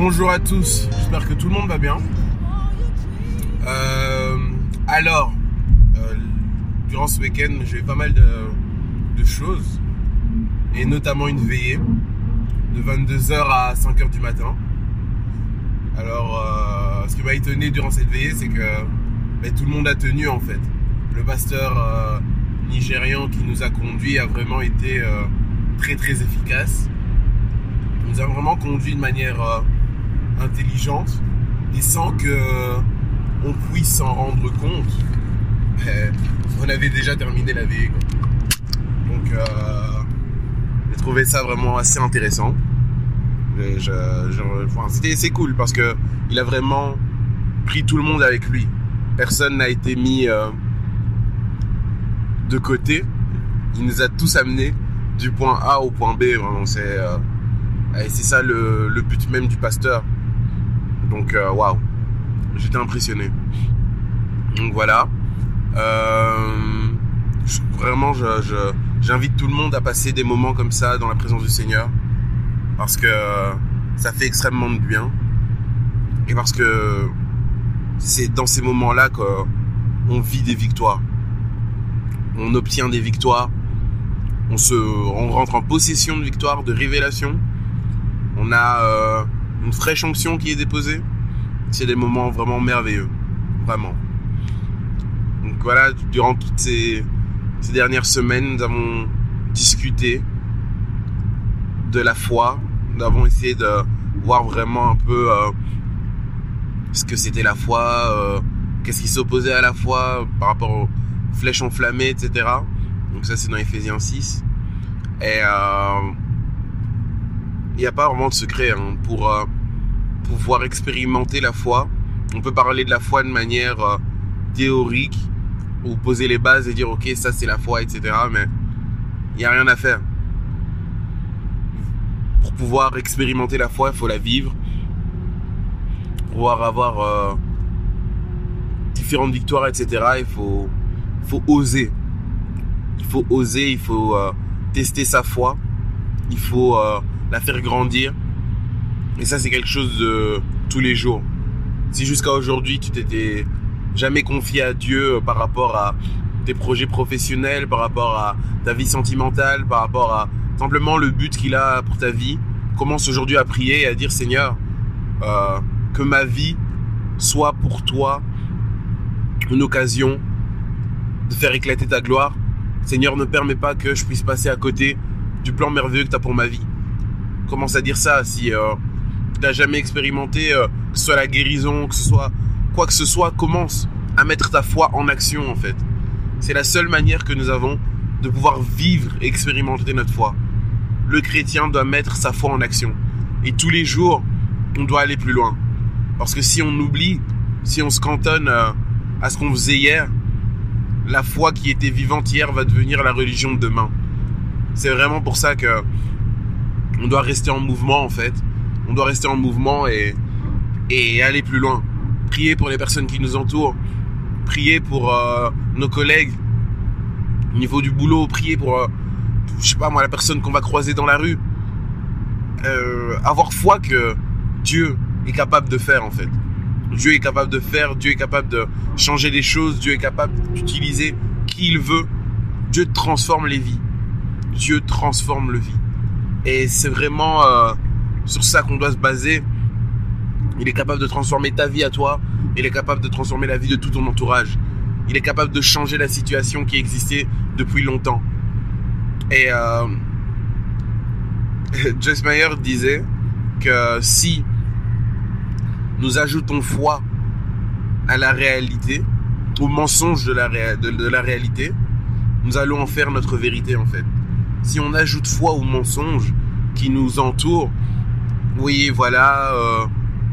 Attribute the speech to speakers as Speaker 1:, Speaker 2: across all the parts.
Speaker 1: Bonjour à tous, j'espère que tout le monde va bien. Euh, alors, euh, durant ce week-end, j'ai eu pas mal de, choses, et notamment une veillée de 22h à 5h du matin. Alors, euh, ce qui m'a étonné durant cette veillée, c'est que ben, tout le monde a tenu en fait. Le pasteur nigérian qui nous a conduits a vraiment été très très efficace. Nous a vraiment conduit de manière intelligente et sans que euh, on puisse s'en rendre compte. Ben, on avait déjà terminé la quoi. Donc, euh, j'ai trouvé ça vraiment assez intéressant. C'est cool parce que il a vraiment pris tout le monde avec lui. Personne n'a été mis euh, de côté. Il nous a tous amenés du point A au point B. C'est euh, et c'est ça le but même du pasteur. Donc euh, waouh, j'étais impressionné. Donc voilà. Euh, vraiment, j'invite tout le monde à passer des moments comme ça dans la présence du Seigneur parce que ça fait extrêmement de bien et parce que c'est dans ces moments-là qu'on vit des victoires. On obtient des victoires. On se, rentre en possession de victoires, de révélations. On a euh, une fraîche onction qui est déposée. C'est des moments vraiment merveilleux, vraiment. Donc voilà, durant toutes ces, dernières semaines, nous avons discuté de la foi. Nous avons essayé de voir vraiment un peu euh, ce que c'était la foi, euh, qu'est-ce qui s'opposait à la foi par rapport aux flèches enflammées, etc. Donc ça c'est dans Ephésiens 6. Et euh, il n'y a pas vraiment de secret hein, pour euh, pouvoir expérimenter la foi. On peut parler de la foi de manière euh, théorique ou poser les bases et dire ok ça c'est la foi, etc. Mais il n'y a rien à faire. Pour pouvoir expérimenter la foi, il faut la vivre. Pour pouvoir avoir euh, différentes victoires, etc. Il faut, faut oser. Il faut oser, il faut euh, tester sa foi. Il faut la faire grandir. Et ça, c'est quelque chose de tous les jours. Si jusqu'à aujourd'hui, tu t'étais jamais confié à Dieu euh, par rapport à tes projets professionnels, par rapport à ta vie sentimentale, par rapport à simplement le but qu'il a pour ta vie, commence aujourd'hui à prier et à dire Seigneur, euh, que ma vie soit pour toi une occasion de faire éclater ta gloire. Seigneur, ne permets pas que je puisse passer à côté du plan merveilleux que tu as pour ma vie. Commence à dire ça si euh, tu n'as jamais expérimenté, euh, que ce soit la guérison, que ce soit quoi que ce soit, commence à mettre ta foi en action en fait. C'est la seule manière que nous avons de pouvoir vivre et expérimenter notre foi. Le chrétien doit mettre sa foi en action. Et tous les jours, on doit aller plus loin. Parce que si on oublie, si on se cantonne euh, à ce qu'on faisait hier, la foi qui était vivante hier va devenir la religion de demain. C'est vraiment pour ça que on doit rester en mouvement en fait. On doit rester en mouvement et, et aller plus loin. Prier pour les personnes qui nous entourent. Prier pour euh, nos collègues. Au niveau du boulot, prier pour, euh, je sais pas moi, la personne qu'on va croiser dans la rue. Euh, avoir foi que Dieu est capable de faire en fait. Dieu est capable de faire, Dieu est capable de changer les choses, Dieu est capable d'utiliser qui il veut. Dieu transforme les vies. Dieu transforme le vie. Et c'est vraiment euh, sur ça qu'on doit se baser. Il est capable de transformer ta vie à toi. Il est capable de transformer la vie de tout ton entourage. il est capable de changer la situation qui existait depuis longtemps. Et euh, Joyce Meyer disait que si nous ajoutons foi à la réalité, au mensonge de la, de, de la réalité, nous allons en faire notre vérité en fait. Si on ajoute foi au mensonge qui nous entoure, oui voilà, euh,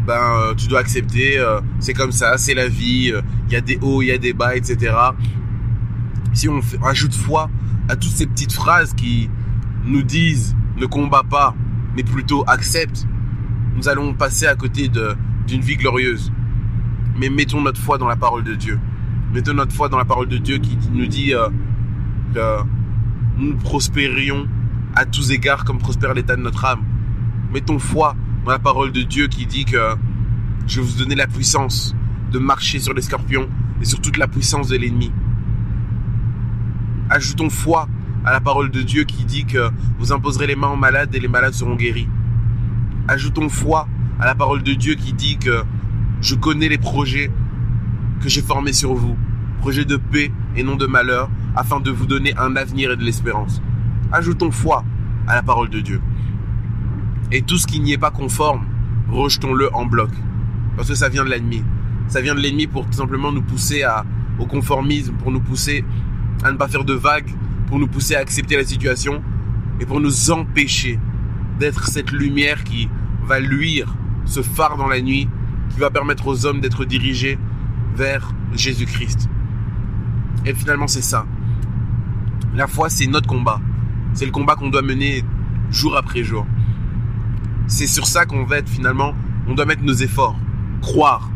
Speaker 1: ben euh, tu dois accepter, euh, c'est comme ça, c'est la vie, il y a des hauts, il y a des bas, etc. Si on ajoute foi à toutes ces petites phrases qui nous disent ne combat pas, mais plutôt accepte, nous allons passer à côté d'une vie glorieuse. Mais mettons notre foi dans la parole de Dieu. Mettons notre foi dans la parole de Dieu qui nous dit que nous prospérions à tous égards comme prospère l'état de notre âme. Mettons foi dans la parole de Dieu qui dit que je vais vous donner la puissance de marcher sur les scorpions et sur toute la puissance de l'ennemi. Ajoutons foi à la parole de Dieu qui dit que vous imposerez les mains aux malades et les malades seront guéris. Ajoutons foi à la parole de Dieu qui dit que je connais les projets que j'ai formés sur vous, projets de paix et non de malheur, afin de vous donner un avenir et de l'espérance. Ajoutons foi à la parole de Dieu. Et tout ce qui n'y est pas conforme, rejetons-le en bloc. Parce que ça vient de l'ennemi. Ça vient de l'ennemi pour tout simplement nous pousser au conformisme, pour nous pousser à ne pas faire de vagues, pour nous pousser à accepter la situation et pour nous empêcher d'être cette lumière qui va luire, ce phare dans la nuit, qui va permettre aux hommes d'être dirigés vers Jésus-Christ. Et finalement, c'est ça. La foi, c'est notre combat. C'est le combat qu'on doit mener jour après jour. C'est sur ça qu'on va être finalement, on doit mettre nos efforts. Croire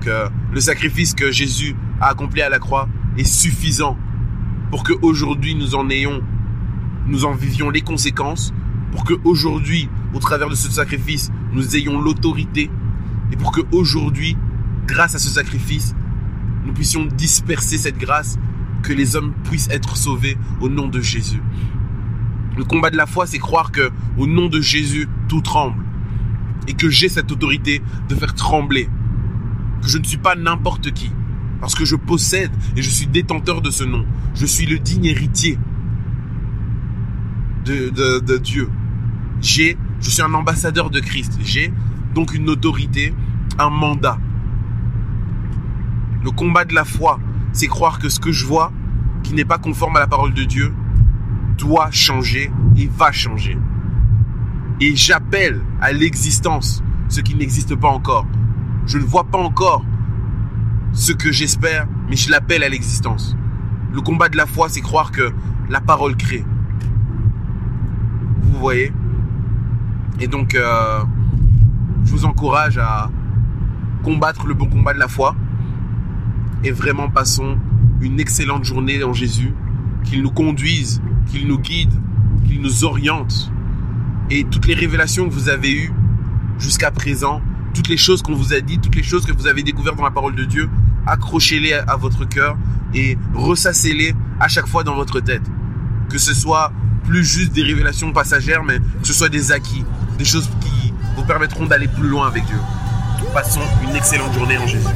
Speaker 1: que le sacrifice que Jésus a accompli à la croix est suffisant pour que aujourd'hui nous en ayons, nous en vivions les conséquences, pour que aujourd'hui, au travers de ce sacrifice, nous ayons l'autorité, et pour que aujourd'hui, grâce à ce sacrifice, nous puissions disperser cette grâce, que les hommes puissent être sauvés au nom de Jésus. Le combat de la foi, c'est croire que au nom de Jésus, tout tremble et que j'ai cette autorité de faire trembler, que je ne suis pas n'importe qui, parce que je possède et je suis détenteur de ce nom. Je suis le digne héritier de, de, Dieu. J'ai, je suis un ambassadeur de Christ. J'ai donc une autorité, un mandat. Le combat de la foi, c'est croire que ce que je vois, qui n'est pas conforme à la parole de Dieu, doit changer et va changer. Et j'appelle à l'existence ce qui n'existe pas encore. Je ne vois pas encore ce que j'espère, mais je l'appelle à l'existence. Le combat de la foi, c'est croire que la parole crée. Vous voyez? Et donc, euh, je vous encourage à combattre le bon combat de la foi. Et vraiment, passons une excellente journée en Jésus. Qu'il nous conduise, qu'il nous guide, qu'il nous oriente. Et toutes les révélations que vous avez eues jusqu'à présent, toutes les choses qu'on vous a dit, toutes les choses que vous avez découvertes dans la parole de Dieu, accrochez-les à votre cœur et ressassez-les à chaque fois dans votre tête. Que ce soit plus juste des révélations passagères, mais que ce soit des acquis, des choses qui vous permettront d'aller plus loin avec Dieu. Passons une excellente journée en Jésus.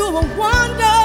Speaker 1: You are wonderful.